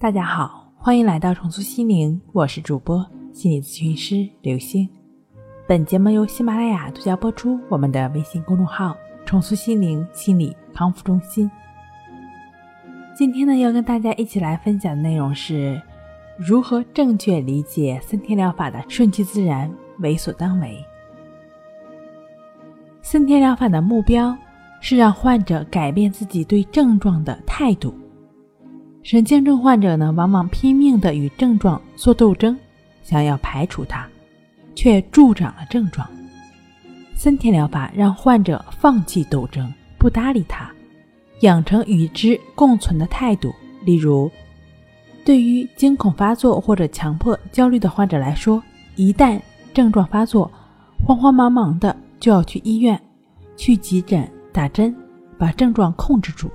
大家好，欢迎来到重塑心灵，我是主播心理咨询师刘星。本节目由喜马拉雅独家播出。我们的微信公众号“重塑心灵心理康复中心”。今天呢，要跟大家一起来分享的内容是如何正确理解森田疗法的顺其自然、为所当为。森田疗法的目标是让患者改变自己对症状的态度。神经症患者呢，往往拼命地与症状做斗争，想要排除它，却助长了症状。森田疗法让患者放弃斗争，不搭理他，养成与之共存的态度。例如，对于惊恐发作或者强迫焦虑的患者来说，一旦症状发作，慌慌忙忙的就要去医院、去急诊打针，把症状控制住。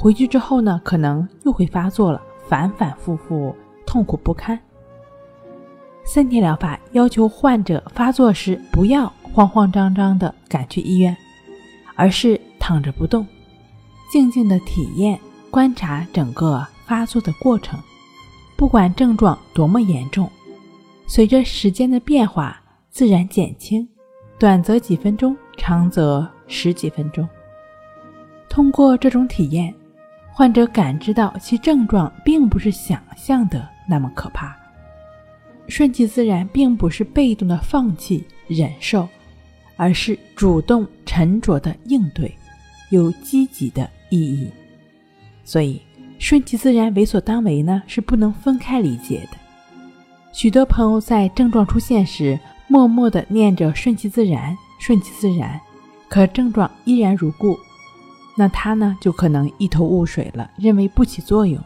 回去之后呢，可能又会发作了，反反复复，痛苦不堪。森田疗法要求患者发作时不要慌慌张张地赶去医院，而是躺着不动，静静地体验、观察整个发作的过程。不管症状多么严重，随着时间的变化，自然减轻，短则几分钟，长则十几分钟。通过这种体验。患者感知到其症状并不是想象的那么可怕，顺其自然并不是被动的放弃忍受，而是主动沉着的应对，有积极的意义。所以，顺其自然、为所当为呢是不能分开理解的。许多朋友在症状出现时，默默地念着“顺其自然，顺其自然”，可症状依然如故。那他呢，就可能一头雾水了，认为不起作用。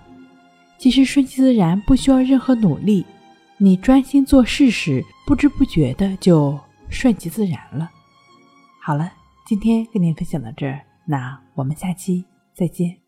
其实顺其自然不需要任何努力，你专心做事时，不知不觉的就顺其自然了。好了，今天跟您分享到这儿，那我们下期再见。